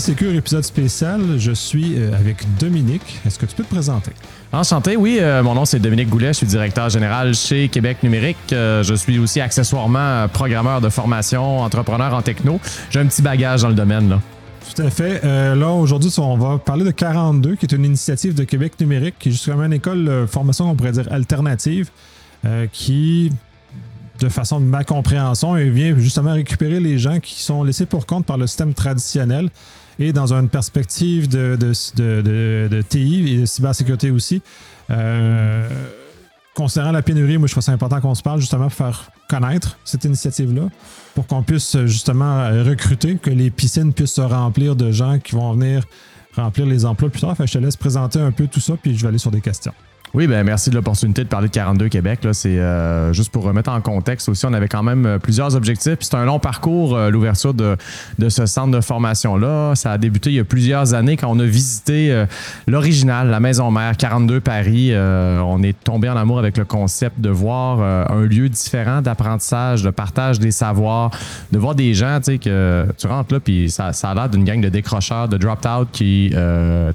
Sécure, épisode spécial. Je suis euh, avec Dominique. Est-ce que tu peux te présenter? Enchanté, oui. euh, mon nom, c'est Dominique Goulet. Je suis directeur général chez Québec Numérique. Euh, je suis aussi accessoirement programmeur de formation, entrepreneur en techno. J'ai un petit bagage dans le domaine. Là. Tout à fait. Euh, là, aujourd'hui, on va parler de 42, qui est une initiative de Québec Numérique, qui est justement une école de formation, on pourrait dire, alternative, qui, de façon de ma compréhension, vient justement récupérer les gens qui sont laissés pour compte par le système traditionnel et dans une perspective de, TI et de cybersécurité aussi. Euh, considérant la pénurie, moi, je trouve ça important qu'on se parle justement pour faire connaître cette initiative-là, pour qu'on puisse justement recruter, que les piscines puissent se remplir de gens qui vont venir remplir les emplois plus tard. Que je te laisse présenter un peu tout ça, puis je vais aller sur des questions. Oui, ben merci de l'opportunité de parler de 42 Québec. Là, c'est euh, juste pour remettre en contexte aussi. On avait quand même euh, plusieurs objectifs. C'est un long parcours, euh, l'ouverture de, de ce centre de formation-là. Ça a débuté il y a plusieurs années quand on a visité euh, l'original, la Maison Mère, 42 Paris. On est tombé en amour avec le concept de voir un lieu différent d'apprentissage, de partage des savoirs, de voir des gens, tu sais, que tu rentres là, puis ça, ça a l'air d'une gang de décrocheurs, de dropped-out qui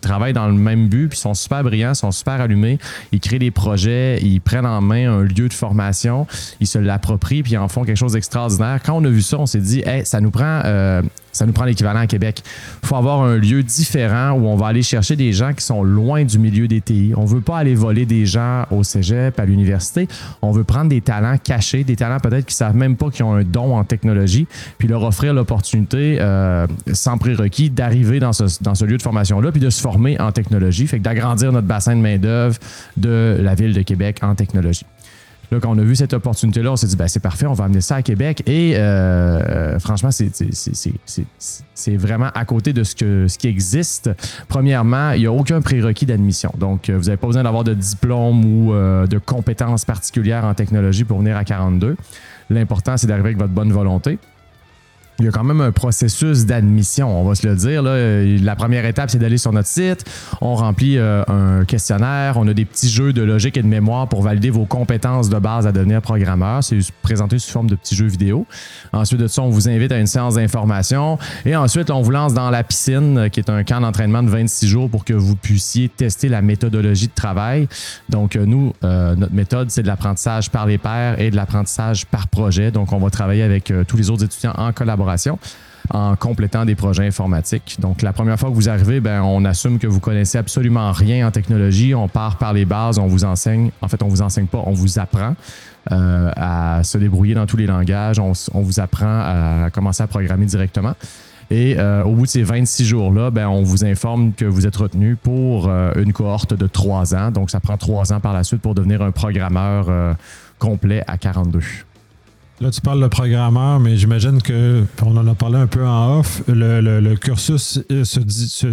travaillent dans le même but, puis sont super brillants, sont super allumés. Ils créent des projets, ils prennent en main un lieu de formation, ils se l'approprient, puis ils en font quelque chose d'extraordinaire. Quand on a vu ça, on s'est dit, hey, ça nous prend. euh, ça nous prend l'équivalent à Québec. Il faut avoir un lieu différent où on va aller chercher des gens qui sont loin du milieu des TI. On ne veut pas aller voler des gens au cégep, à l'université. On veut prendre des talents cachés, des talents peut-être qui ne savent même pas qu'ils ont un don en technologie, puis leur offrir l'opportunité, euh, sans prérequis, d'arriver dans ce, dans ce lieu de formation-là, puis de se former en technologie. Fait que d'agrandir notre bassin de main-d'œuvre de la ville de Québec en technologie. Là, quand on a vu cette opportunité-là, on s'est dit, ben, c'est parfait, on va amener ça à Québec. Et euh, euh, franchement, c'est- vraiment à côté de ce, que, ce qui existe. Premièrement, il n'y a aucun prérequis d'admission. Donc, euh, vous n'avez pas besoin d'avoir de diplôme ou euh, de compétences particulières en technologie pour venir à 42. L'important, c'est d'arriver avec votre bonne volonté. Il y a quand même un processus d'admission, on va se le dire. Là. La première étape, c'est d'aller sur notre site. On remplit euh, un questionnaire. On a des petits jeux de logique et de mémoire pour valider vos compétences de base à devenir programmeur. C'est présenté sous forme de petits jeux vidéo. Ensuite de ça, on vous invite à une séance d'information. Et ensuite, on vous lance dans la piscine, euh, qui est un camp d'entraînement de 26 jours pour que vous puissiez tester la méthodologie de travail. Donc, euh, nous, notre méthode, c'est de l'apprentissage par les pairs et de l'apprentissage par projet. Donc, on va travailler avec tous les autres étudiants en collaboration en complétant des projets informatiques. Donc, la première fois que vous arrivez, ben, on assume que vous connaissez absolument rien en technologie. On part par les bases, on vous enseigne. En fait, on vous enseigne pas, on vous apprend euh, à se débrouiller dans tous les langages. On, vous apprend à commencer à programmer directement. Et euh, au bout de ces 26 jours-là, ben, on vous informe que vous êtes retenu pour euh, une cohorte de trois ans. Donc, ça prend trois ans par la suite pour devenir un programmeur complet à 42. Là, tu parles de programmeur, mais j'imagine que, on en a parlé un peu en off, le, le- le cursus euh, se, se,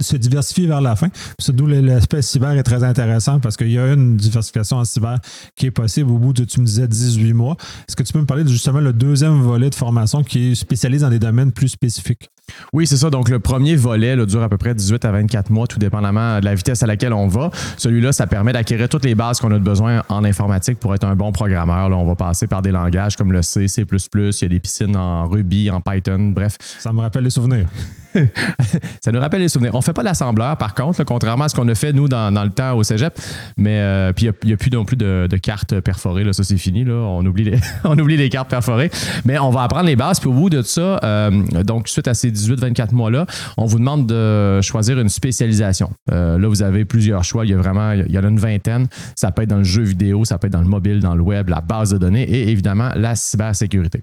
se diversifie vers la fin. C'est d'où l'aspect cyber est très intéressant parce qu'il y a une diversification en cyber qui est possible au bout de, tu me disais, 18 mois. Est-ce que tu peux me parler de justement le deuxième volet de formation qui est spécialisé dans des domaines plus spécifiques? Oui, c'est ça. Donc, le premier volet là, dure à peu près 18 à 24 mois, tout dépendamment de la vitesse à laquelle on va. Celui-là, ça permet d'acquérir toutes les bases qu'on a besoin en informatique pour être un bon programmeur. Là, on va passer par des langages comme le C, C++, il y a des piscines en Ruby, en Python, bref. Ça me rappelle les souvenirs. Ça nous rappelle les souvenirs. On fait pas l'assembleur, par contre, contrairement à ce qu'on a fait, nous, dans, dans le temps au cégep. Mais euh, puis, il n'y a, plus non plus de, de cartes perforées. Là, ça, c'est fini. Là. On, oublie les, on oublie les cartes perforées. Mais on va apprendre les bases. Puis au bout de ça, euh, donc, suite à ces 18-24 mois-là, on vous demande de choisir une spécialisation. Euh, là, vous avez plusieurs choix. Il y a vraiment, il y en a une vingtaine. Ça peut être dans le jeu vidéo, ça peut être dans le mobile, dans le web, la base de données et évidemment la cybersécurité.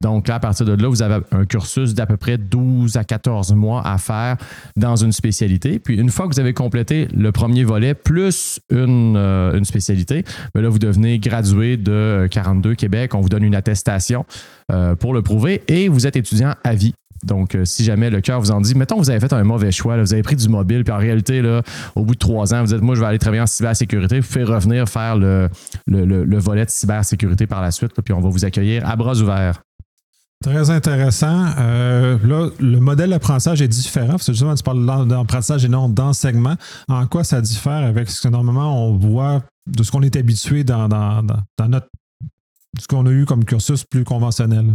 Donc là, à partir de là, vous avez un cursus d'à peu près 12 à 14 mois à faire dans une spécialité. Puis une fois que vous avez complété le premier volet plus une, euh, spécialité, ben vous devenez gradué de 42 Québec. On vous donne une attestation euh, pour le prouver et vous êtes étudiant à vie. Donc, euh, si jamais le cœur vous en dit, mettons, vous avez fait un mauvais choix, vous avez pris du mobile, puis en réalité, au bout de trois ans, vous dites, moi, je vais aller travailler en cybersécurité, vous pouvez revenir faire le, le, le- le volet de cybersécurité par la suite, puis on va vous accueillir à bras ouverts. Très intéressant. Euh, là, le modèle d'apprentissage est différent. Parce que justement, tu parles d'apprentissage et non d'enseignement. En quoi ça diffère avec ce que normalement on voit de ce qu'on est habitué dans- dans notre ce qu'on a eu comme cursus plus conventionnel?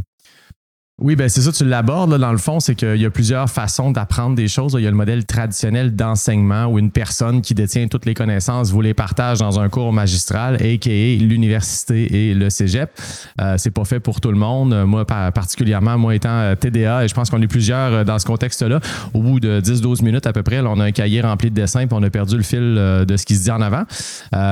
Oui, ben c'est ça, tu l'abordes dans le fond, c'est qu'il y a plusieurs façons d'apprendre des choses. Il y a le modèle traditionnel d'enseignement où une personne qui détient toutes les connaissances vous les partage dans un cours magistral, a.k.a. l'université et le cégep. Euh, c'est pas fait pour tout le monde. Moi, particulièrement, moi étant euh, TDA, et je pense qu'on est plusieurs euh, dans ce contexte-là, au bout de 10-12 minutes à peu près, on a un cahier rempli de dessins puis on a perdu le fil de ce qui se dit en avant.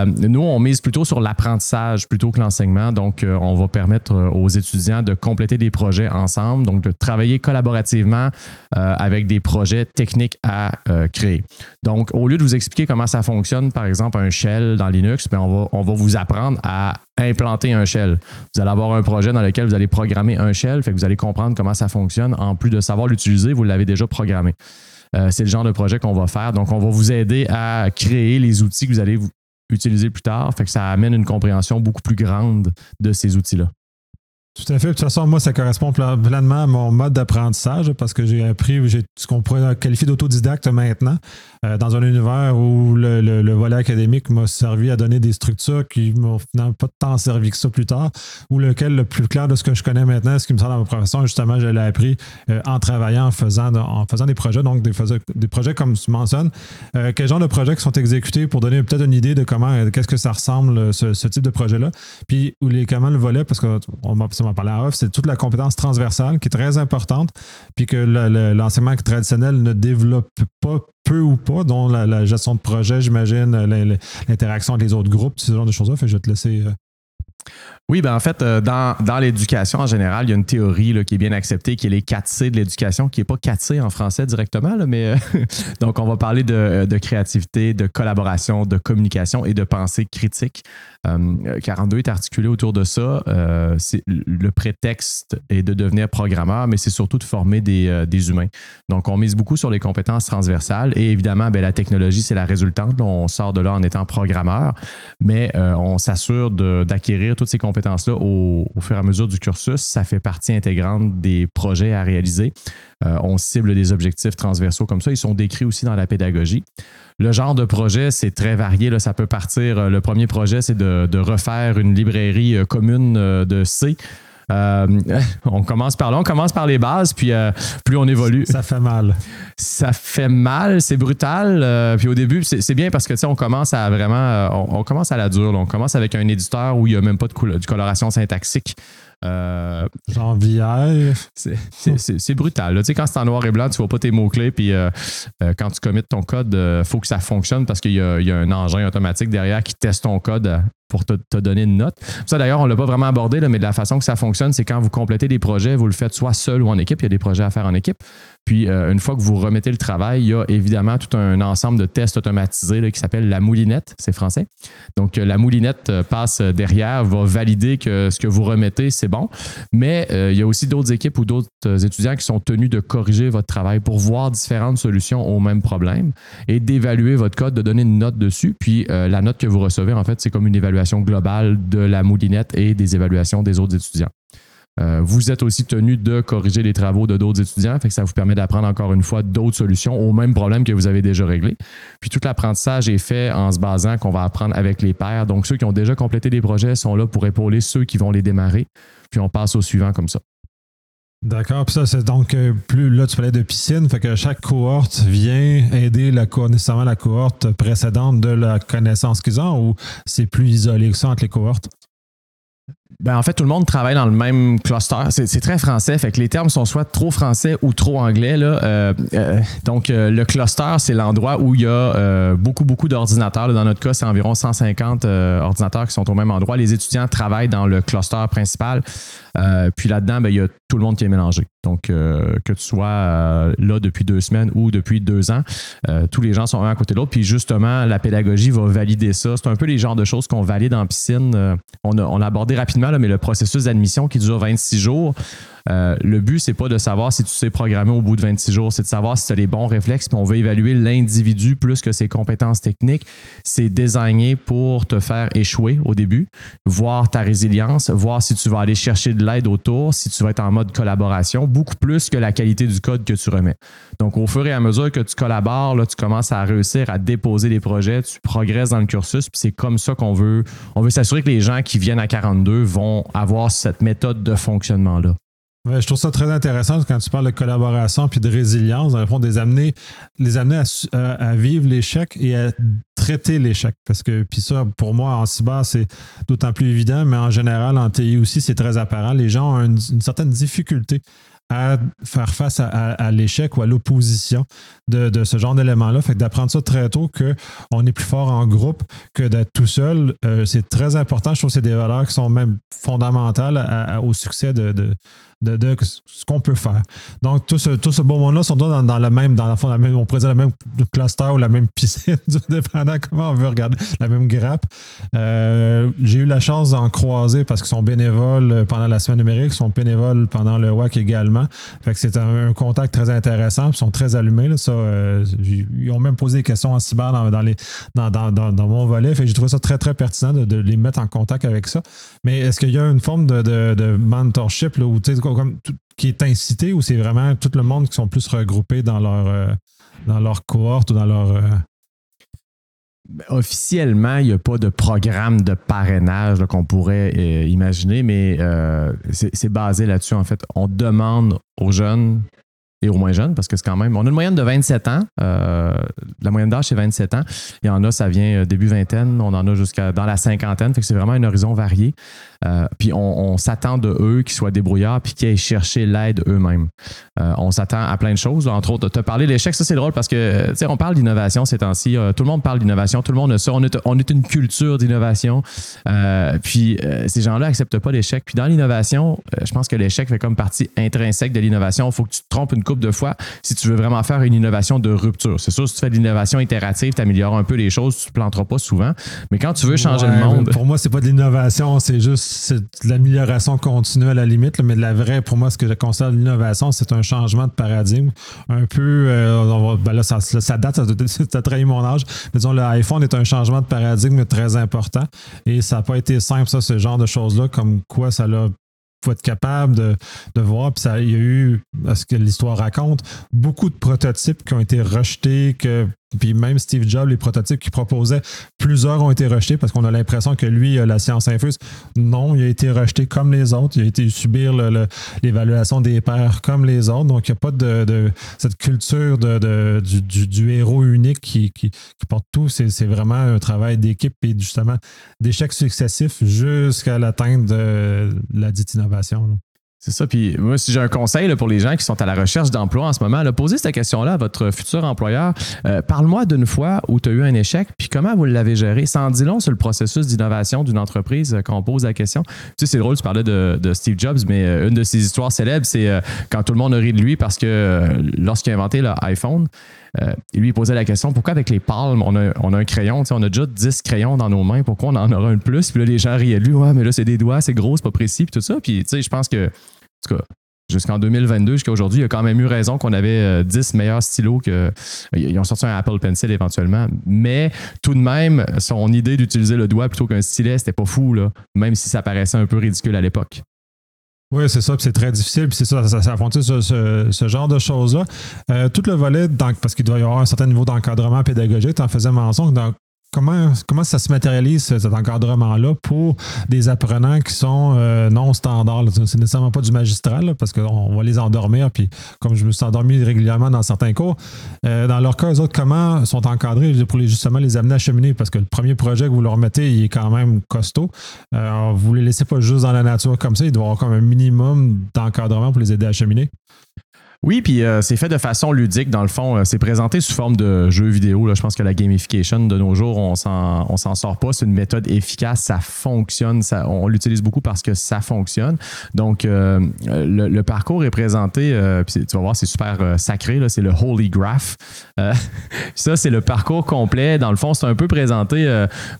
nous, on mise plutôt sur l'apprentissage plutôt que l'enseignement. Donc, on va permettre aux étudiants de compléter des projets ensemble donc de travailler collaborativement euh, avec des projets techniques à euh, créer. Donc, au lieu de vous expliquer comment ça fonctionne, par exemple, un shell dans Linux, bien, on, va, on va vous apprendre à implanter un shell. Vous allez avoir un projet dans lequel vous allez programmer un shell, fait que vous allez comprendre comment ça fonctionne. En plus de savoir l'utiliser, vous l'avez déjà programmé. Euh, c'est le genre de projet qu'on va faire. Donc, on va vous aider à créer les outils que vous allez utiliser plus tard. Fait que ça amène une compréhension beaucoup plus grande de ces outils-là. Tout à fait. De toute façon, moi, ça correspond pleinement à mon mode d'apprentissage parce que j'ai appris j'ai ce qu'on pourrait qualifier d'autodidacte maintenant, euh, dans un univers où le, volet académique m'a servi à donner des structures qui m'ont finalement pas tant servi que ça plus tard, ou lequel le plus clair de ce que je connais maintenant, ce qui me sert dans ma profession, justement, je l'ai appris euh, en travaillant, en faisant, en faisant des projets, donc des, des projets comme tu mentionnes. Euh, quel genre de projets qui sont exécutés pour donner peut-être une idée de comment, qu'est-ce que ça ressemble, ce, type de projet-là, puis où les, comment le volet, parce qu'on m'a on parler en off, c'est toute la compétence transversale qui est très importante, puis que l'enseignement traditionnel ne développe pas peu ou pas, dont la, gestion de projet, j'imagine, l'interaction avec les autres groupes, ce genre de choses-là. Je vais te laisser euh, oui, ben en fait, euh, dans, dans l'éducation en général, il y a une théorie qui est bien acceptée, qui est les 4 C de l'éducation, qui n'est pas 4 C en français directement, mais euh, donc on va parler de, de, créativité, de collaboration, de communication et de pensée critique. 42 est articulé autour de ça. Euh, le prétexte est de devenir programmeur, mais c'est surtout de former des, des, humains. Donc, on mise beaucoup sur les compétences transversales et évidemment, ben, la technologie, c'est la résultante. On sort de là en étant programmeur, mais on s'assure d'acquérir toutes ces compétences au, fur et à mesure du cursus. Ça fait partie intégrante des projets à réaliser. Euh, on cible des objectifs transversaux comme ça. Ils sont décrits aussi dans la pédagogie. Le genre de projet, c'est très varié. Là. Ça peut partir. Euh, le premier projet, c'est de, de, refaire une librairie euh, commune de C. Euh, on commence par là, on commence par les bases, puis euh, plus on évolue. Ça fait mal. Ça fait mal, c'est brutal. Euh, puis au début, c'est bien parce que on commence à vraiment, on, commence à la dure. on commence avec un éditeur où il n'y a même pas de, de coloration syntaxique. Euh, VR. C'est brutal. Quand c'est en noir et blanc, tu vois pas tes mots-clés. Puis euh, euh, quand tu commits ton code, il faut que ça fonctionne parce qu'il y, a un engin automatique derrière qui teste ton code pour te, donner une note. Ça, d'ailleurs, on ne l'a pas vraiment abordé, mais de la façon que ça fonctionne, c'est quand vous complétez des projets, vous le faites soit seul ou en équipe. Il y a des projets à faire en équipe. Puis, euh, une fois que vous remettez le travail, il y a évidemment tout un ensemble de tests automatisés qui s'appelle la moulinette, c'est français. Donc, euh, la moulinette euh, passe derrière, va valider que ce que vous remettez, c'est bon. Mais il y a aussi d'autres équipes ou d'autres étudiants qui sont tenus de corriger votre travail pour voir différentes solutions au même problème et d'évaluer votre code, de donner une note dessus. Puis, la note que vous recevez, en fait, c'est comme une évaluation globale de la moulinette et des évaluations des autres étudiants. Euh, vous êtes aussi tenu de corriger les travaux de d'autres étudiants, fait que ça vous permet d'apprendre encore une fois d'autres solutions au même problème que vous avez déjà réglé. Puis tout l'apprentissage est fait en se basant qu'on va apprendre avec les pairs. Donc ceux qui ont déjà complété des projets sont là pour épauler ceux qui vont les démarrer. Puis on passe au suivant comme ça. D'accord. Puis ça, c'est donc euh, plus là, tu parlais de piscine, fait que chaque cohorte vient aider la, nécessairement la cohorte précédente de la connaissance qu'ils ont ou c'est plus isolé que ça entre les cohortes? Ben, en fait, tout le monde travaille dans le même cluster. C'est très français, fait que les termes sont soit trop français ou trop anglais. Là. Euh, euh, donc, euh, le cluster, c'est l'endroit où il y a beaucoup, beaucoup d'ordinateurs. Dans notre cas, c'est environ 150 ordinateurs qui sont au même endroit. Les étudiants travaillent dans le cluster principal. puis là-dedans, ben, il y a tout le monde qui est mélangé. Donc, que tu sois là depuis deux semaines ou depuis deux ans, tous les gens sont un à côté de l'autre. Puis justement, la pédagogie va valider ça. C'est un peu les genres de choses qu'on valide en piscine. on, a, on a abordé rapidement mais le processus d'admission qui dure 26 jours, euh, le but, c'est pas de savoir si tu sais programmer au bout de 26 jours, c'est de savoir si tu as les bons réflexes, puis on veut évaluer l'individu plus que ses compétences techniques. C'est désigné pour te faire échouer au début, voir ta résilience, voir si tu vas aller chercher de l'aide autour, si tu vas être en mode collaboration, beaucoup plus que la qualité du code que tu remets. Donc, au fur et à mesure que tu collabores, là, tu commences à réussir à déposer des projets, tu progresses dans le cursus, puis c'est comme ça qu'on veut, on veut s'assurer que les gens qui viennent à 42 vont avoir cette méthode de fonctionnement-là. Je trouve ça très intéressant quand tu parles de collaboration puis de résilience, dans le fond, des amener, les amener à, vivre l'échec et à traiter l'échec. Parce que, puis ça, pour moi, en cyber, c'est d'autant plus évident, mais en général, en TI aussi, c'est très apparent. Les gens ont une certaine difficulté à faire face à, l'échec ou à l'opposition de, ce genre d'éléments-là. Fait d'apprendre ça très tôt qu'on est plus fort en groupe que d'être tout seul, euh, c'est très important. Je trouve que c'est des valeurs qui sont même fondamentales au succès de, de, ce qu'on peut faire. Donc, tout ce, tout ce beau monde-là sont dans, dans, le même, dans la, fond, la même, on pourrait dire le même cluster ou la même piscine, dépendant comment on veut regarder, la même grappe. Euh, j'ai eu la chance d'en croiser parce qu'ils sont bénévoles pendant la semaine numérique, ils sont bénévoles pendant le WAC également. Fait que c'est un, contact très intéressant, ils sont très allumés. Là, ça, euh, ils ont même posé des questions en cyber dans, dans, les, dans, dans, dans, mon volet. Fait que j'ai trouvé ça très, très pertinent de, de, les mettre en contact avec ça. Mais est-ce qu'il y a une forme de, de, mentorship là, où, qui est incité ou c'est vraiment tout le monde qui sont plus regroupés dans leur, euh, dans leur cohorte ou dans leur. Euh, ben, officiellement, il n'y a pas de programme de parrainage qu'on pourrait euh, imaginer, mais c'est basé là-dessus. En fait, on demande aux jeunes et aux moins jeunes, parce que c'est quand même. On a une moyenne de 27 ans. Euh, la moyenne d'âge, c'est 27 ans. Il y en a, ça vient euh, début vingtaine. On en a jusqu'à dans la cinquantaine. Fait que c'est vraiment un horizon varié. Euh, puis on, s'attend de eux qu'ils soient débrouillards puis qu'ils aient cherché l'aide eux-mêmes. on s'attend à plein de choses. Entre autres, tu as parlé d'échecs. Ça, c'est drôle parce que, tu sais, on parle d'innovation ces temps-ci. tout le monde parle d'innovation. Tout le monde a ça. On est, on est une culture d'innovation. puis ces gens-là n'acceptent pas l'échec. Puis dans l'innovation, je pense que l'échec fait comme partie intrinsèque de l'innovation. Il faut que tu te trompes une coupe de fois si tu veux vraiment faire une innovation de rupture. C'est sûr, si tu fais de l'innovation itérative, tu améliores un peu les choses, tu ne planteras pas souvent. Mais quand tu veux changer le monde. Pour moi, c'est pas de l'innovation, c'est juste de l'amélioration continue à la limite. mais de la vraie, pour moi, ce que je considère l'innovation, c'est un changement de paradigme. Un peu, euh, ben là, ça, date, ça, a trahi mon âge. Mais disons, l'iPhone est un changement de paradigme très important. Et ça n'a pas été simple, ça, ce genre de choses-là, comme quoi ça l'a faut être capable de, de voir. Puis ça, il y a eu, à ce que l'histoire raconte, beaucoup de prototypes qui ont été rejetés, que puis même Steve Jobs, les prototypes qu'il proposait, plusieurs ont été rejetés parce qu'on a l'impression que lui, la science infuse. Non, il a été rejeté comme les autres. Il a été subir l'évaluation des pairs comme les autres. Donc, il n'y a pas de, cette culture du, héros unique qui, porte tout. C'est vraiment un travail d'équipe et justement d'échecs successifs jusqu'à l'atteinte de la dite innovation. C'est ça. Puis moi, si j'ai un conseil pour les gens qui sont à la recherche d'emploi en ce moment, là, posez cette question-là à votre futur employeur. Euh, parle-moi d'une fois où tu as eu un échec, puis comment vous l'avez géré. Sans dire long sur le processus d'innovation d'une entreprise euh, quand on pose la question. Tu sais, c'est drôle, tu parlais de, Steve Jobs, mais euh, une de ses histoires célèbres, c'est quand tout le monde a ri de lui parce que lorsqu'il a inventé l'iPhone, il lui posait la question pourquoi avec les palmes, on a, un crayon, on a déjà 10 crayons dans nos mains, pourquoi on en aura un de plus? Puis là, les gens riaient lui, ouais, mais là, c'est des doigts, c'est gros, c'est pas précis, puis tout ça. Puis, tu sais, je pense que tout cas, jusqu'en 2022, jusqu'à aujourd'hui, il a quand même eu raison qu'on avait 10 euh, meilleurs stylos que. Ils ont sorti un Apple Pencil éventuellement. Mais tout de même, son idée d'utiliser le doigt plutôt qu'un stylet, c'était pas fou, même si ça paraissait un peu ridicule à l'époque. Oui, c'est ça, puis c'est très difficile, puis c'est ça, ça, ça ce, ce, genre de choses-là? Euh, tout le volet, parce qu'il doit y avoir un certain niveau d'encadrement pédagogique, tu en faisais mention, donc Comment, ça se matérialise, cet encadrement-là, pour des apprenants qui sont euh, non standards? C'est nécessairement pas du magistral, parce qu'on va les endormir. Puis, comme je me suis endormi régulièrement dans certains cours, euh, dans leur cas, eux autres, comment sont encadrés pour les, justement les amener à cheminer? Parce que le premier projet que vous leur mettez, il est quand même costaud. Euh, vous les laissez pas juste dans la nature comme ça. Il doit y avoir comme un minimum d'encadrement pour les aider à cheminer. Oui, puis euh, c'est fait de façon ludique. Dans le fond, euh, c'est présenté sous forme de jeu vidéo. Je pense que la gamification de nos jours, on s'en, sort pas. C'est une méthode efficace, ça fonctionne. On l'utilise beaucoup parce que ça fonctionne. Donc, euh, le, parcours est présenté, puis tu vas voir, c'est super sacré. C'est le Holy Graph. ça, c'est le parcours complet. Dans le fond, c'est un peu présenté.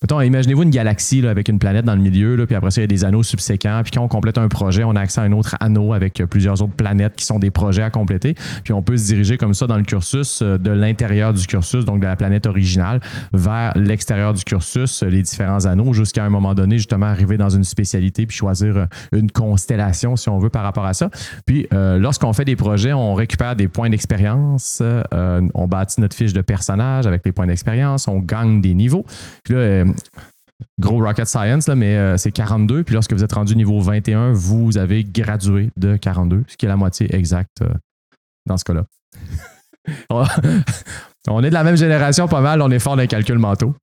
mettons, imaginez-vous une galaxie avec une planète dans le milieu, là, puis après il y a des anneaux subséquents. Puis quand on complète un projet, on a accès à un autre anneau avec plusieurs autres planètes qui sont des projets à compléter puis on peut se diriger comme ça dans le cursus euh, de l'intérieur du cursus, donc de la planète originale, vers l'extérieur du cursus, les différents anneaux, jusqu'à un moment donné, justement, arriver dans une spécialité puis choisir euh, une constellation, si on veut, par rapport à ça. Puis euh, lorsqu'on fait des projets, on récupère des points d'expérience, on bâtit notre fiche de personnage avec les points d'expérience, on gagne des niveaux. Puis là, gros rocket science, là, mais euh, c'est 42. Puis lorsque vous êtes rendu niveau 21, vous avez gradué de 42, ce qui est la moitié exacte euh, dans ce cas-là. on est de la même génération pas mal, on est fort dans les calculs mentaux.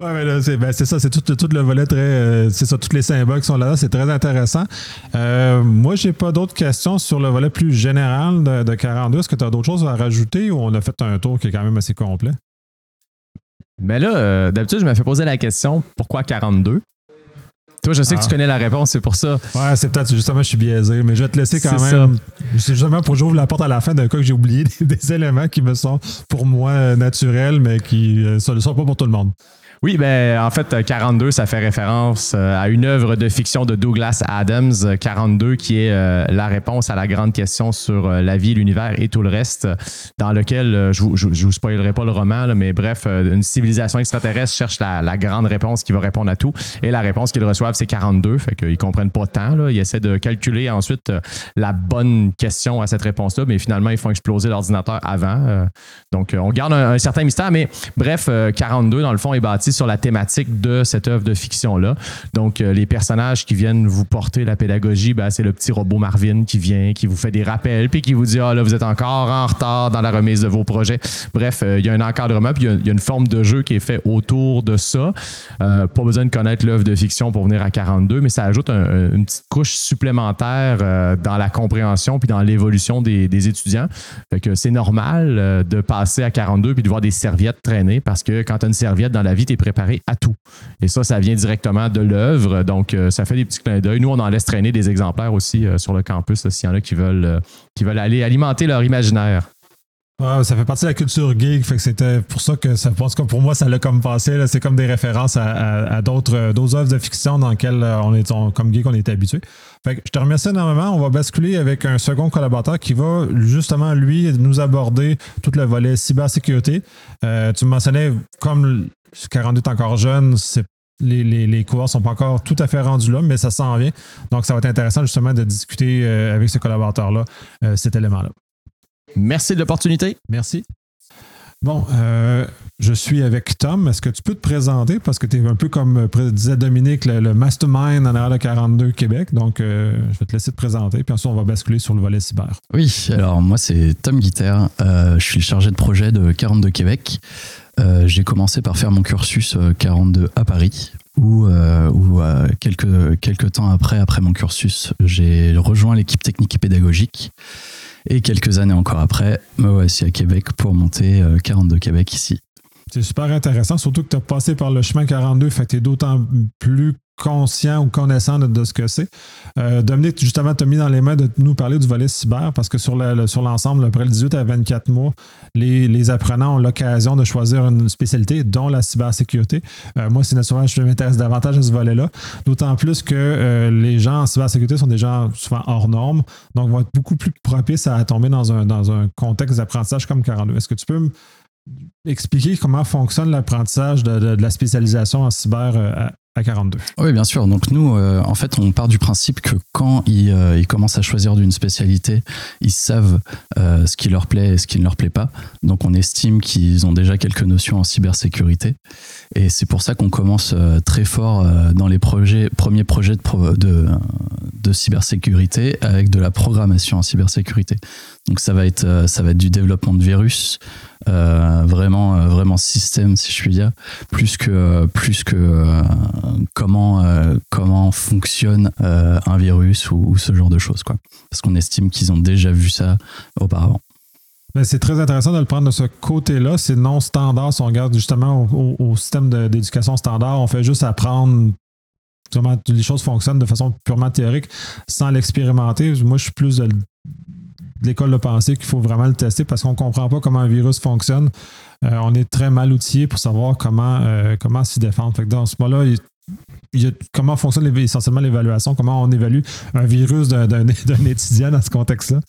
Ouais, mais là, c'est ben, ça, c'est tout, tout, le volet très. c'est ça, tous les symboles qui sont là, c'est très intéressant. Euh, moi, j'ai pas d'autres questions sur le volet plus général de, de 42. Est-ce que tu as d'autres choses à rajouter ou on a fait un tour qui est quand même assez complet? Mais là, euh, d'habitude, je me fais poser la question pourquoi 42 Toi, je sais que tu ah. connais la réponse, c'est pour ça. Ouais, c'est peut-être justement, je suis biaisé, mais je vais te laisser quand même. C'est justement pour que j'ouvre la porte à la fin d'un cas que j'ai oublié des, éléments qui me sont pour moi naturels, mais qui ne euh, sont pas pour tout le monde. Oui, ben en fait, 42, ça fait référence euh, à une œuvre de fiction de Douglas Adams, 42, qui est euh, la réponse à la grande question sur euh, la vie, l'univers et tout le reste, dans lequel, je ne vous, spoilerai pas le roman, mais bref, une civilisation extraterrestre cherche la, grande réponse qui va répondre à tout, et la réponse qu'ils reçoivent, c'est 42, fait qu'ils comprennent pas tant, ils essaient de calculer ensuite la bonne question à cette réponse-là, mais finalement, ils font exploser l'ordinateur avant. donc, on garde un, certain mystère, mais bref, 42, dans le fond, est bâti sur la thématique de cette œuvre de fiction-là. Donc, euh, les personnages qui viennent vous porter la pédagogie, ben, c'est le petit robot Marvin qui vient, qui vous fait des rappels, puis qui vous dit Ah là, vous êtes encore en retard dans la remise de vos projets. Bref, euh, il y a un encadrement, puis il y, a une forme de jeu qui est fait autour de ça. Euh, pas besoin de connaître l'œuvre de fiction pour venir à 42, mais ça ajoute une petite couche supplémentaire dans la compréhension puis dans l'évolution des, étudiants. Fait que c'est normal de passer à 42 puis de voir des serviettes traîner parce que quand tu as une serviette dans la vie, tu préparé à tout. Et ça, ça vient directement de l'œuvre. Donc, euh, ça fait des petits clins d'œil. Nous, on en laisse traîner des exemplaires aussi euh, sur le campus s'il y en a qui veulent, euh, aller alimenter leur imaginaire ça fait partie de la culture geek, fait que c'était pour ça que ça pense comme pour moi ça l'a comme passé. C'est comme des références à, d'autres œuvres de fiction dans lesquelles on est comme geek on est habitué. Fait que je te remercie énormément. On va basculer avec un second collaborateur qui va justement lui nous aborder tout le volet cybersécurité. Euh, tu me mentionnais comme 42 est encore jeune, les, les, les coureurs sont pas encore tout à fait rendus là, mais ça s'en vient. Donc, ça va être intéressant justement de discuter euh, avec ce collaborateur-là cet élément-là. Merci de l'opportunité. Merci. Bon, euh, je suis avec Tom. Est-ce que tu peux te présenter? Parce que tu es un peu comme disait Dominique, le, mastermind en arrière de 42 Québec. Donc, euh, je vais te laisser te présenter. Puis ensuite, on va basculer sur le volet cyber. Oui, alors moi, c'est Tom Guiter. Euh, je suis chargé de projet de 42 Québec. J'ai commencé par faire mon cursus 42 à Paris, où, où quelques, quelques temps après, après mon cursus, j'ai rejoint l'équipe technique et pédagogique. Et quelques années encore après, me voici à Québec pour monter 42 euh, Québec ici. C'est super intéressant, surtout que tu as passé par le chemin 42, fait que tu es d'autant plus conscient ou connaissant de, ce que c'est. Euh, Dominique, justement, tu as mis dans les mains de nous parler du volet cyber parce que sur l'ensemble, après le 18 à 24 mois, les, apprenants ont l'occasion de choisir une spécialité, dont la cybersécurité. Euh, moi, c'est naturellement, je m'intéresse davantage à ce volet-là, d'autant plus que euh, les gens en cybersécurité sont des gens souvent hors normes, donc vont être beaucoup plus propices à tomber dans un, dans un contexte d'apprentissage comme 42. Est-ce que tu peux expliquer comment fonctionne l'apprentissage de, la spécialisation en cyber à 42. Oui, bien sûr. Donc nous, euh, en fait, on part du principe que quand euh, ils, commencent à choisir d'une spécialité, ils savent euh, ce qui leur plaît et ce qui ne leur plaît pas. Donc on estime qu'ils ont déjà quelques notions en cybersécurité. Et c'est pour ça qu'on commence très fort dans les premiers projets de, de, de, cybersécurité avec de la programmation en cybersécurité. Donc ça va être, ça va être du développement de virus, euh, vraiment euh, vraiment système si je puis dire plus que plus que euh, comment comment fonctionne un virus ou, ce genre de choses quoi parce qu'on estime qu'ils ont déjà vu ça auparavant ben, c'est très intéressant de le prendre de ce côté-là. C'est non standard. Si on regarde justement au, système d'éducation standard, on fait juste apprendre comment les choses fonctionnent de façon purement théorique sans l'expérimenter. Moi, je suis plus de, l'école de pensée qu'il faut vraiment le tester parce qu'on ne comprend pas comment un virus fonctionne. Euh, on est très mal outillé pour savoir comment, euh, comment s'y défendre. Fait dans ce moment-là, comment fonctionne essentiellement l'évaluation, comment on évalue un virus d'un étudiant dans ce contexte-là?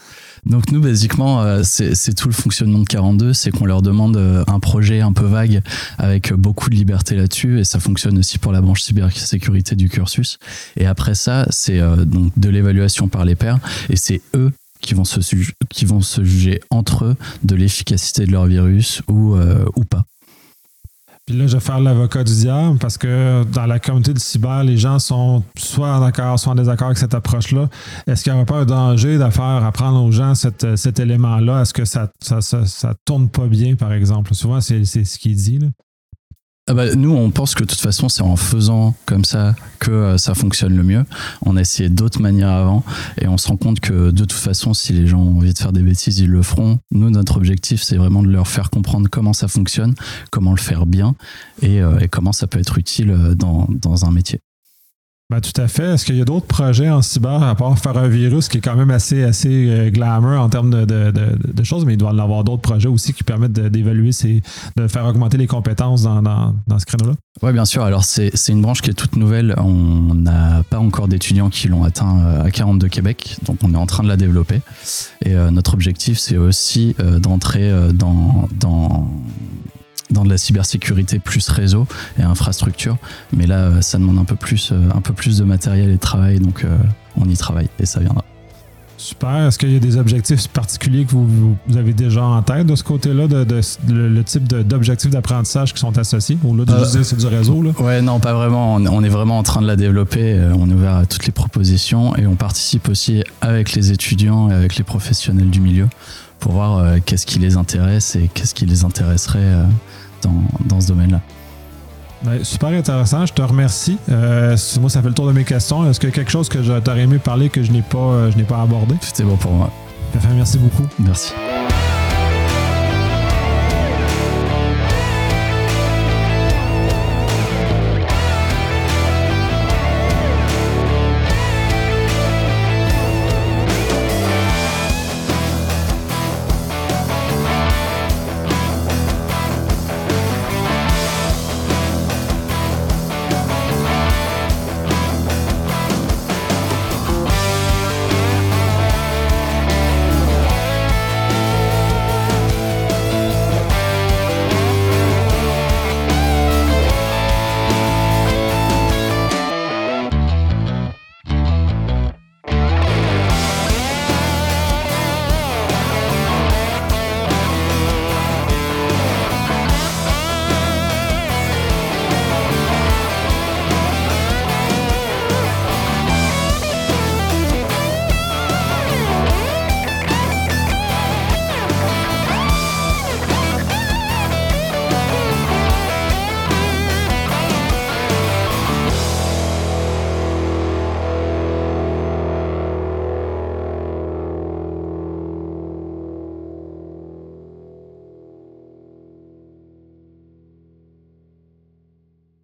Donc nous, basiquement, euh, c'est tout le fonctionnement de 42, c'est qu'on leur demande un projet un peu vague avec beaucoup de liberté là-dessus, et ça fonctionne aussi pour la branche cybersécurité du cursus. Et après ça, c'est donc de l'évaluation par les pairs, et c'est eux qui vont se, qui juger entre eux de l'efficacité de leur virus ou, euh, ou pas. Puis là, je vais faire l'avocat du diable parce que dans la communauté de cyber, les gens sont soit en accord, soit en désaccord avec cette approche-là. Est-ce qu'il n'y aurait pas un danger de faire apprendre aux gens cet élément-là? Est-ce que ça ça, ça, tourne pas bien, par exemple? Souvent, c'est ce qu'il dit. Là. Ah bah, nous, on pense que de toute façon, c'est en faisant comme ça que euh, ça fonctionne le mieux. On a essayé d'autres manières avant et on se rend compte que de toute façon, si les gens ont envie de faire des bêtises, ils le feront. Nous, notre objectif, c'est vraiment de leur faire comprendre comment ça fonctionne, comment le faire bien et, euh, comment ça peut être utile euh, dans un métier. Ben, tout à fait. Est-ce qu'il y a d'autres projets en cyber à part faire un virus qui est quand même assez, assez euh, glamour en termes de, de, de, choses, mais il doit y avoir d'autres projets aussi qui permettent d'évaluer, de faire augmenter les compétences dans, dans, dans ce créneau-là? Oui, bien sûr. Alors, c'est une branche qui est toute nouvelle. On n'a pas encore d'étudiants qui l'ont atteint euh, à 42 Québec, donc on est en train de la développer. Et euh, notre objectif, c'est aussi d'entrer dans, dans dans de la cybersécurité plus réseau et infrastructure. Mais là, euh, ça demande un peu plus, euh, un peu plus de matériel et de travail, donc euh, on y travaille et ça viendra. Super. Est-ce qu'il y a des objectifs particuliers que vous, avez déjà en tête de ce côté-là, de, le, type d'objectifs d'apprentissage qui sont associés? Ou là, de c'est du réseau? Là? Ouais, non, pas vraiment. On, est vraiment en train de la développer. On est ouvert à toutes les propositions et on participe aussi avec les étudiants et avec les professionnels du milieu pour voir qu'est-ce qui les intéresse et qu'est-ce qui les intéresserait dans, ce domaine-là. Super intéressant, je te remercie. Euh, moi, ça fait le tour de mes questions. Est-ce qu'il y a quelque chose que j'aurais aimé parler que je n'ai pas, euh, je n'ai pas abordé? C'était bon pour moi. Merci beaucoup. Merci.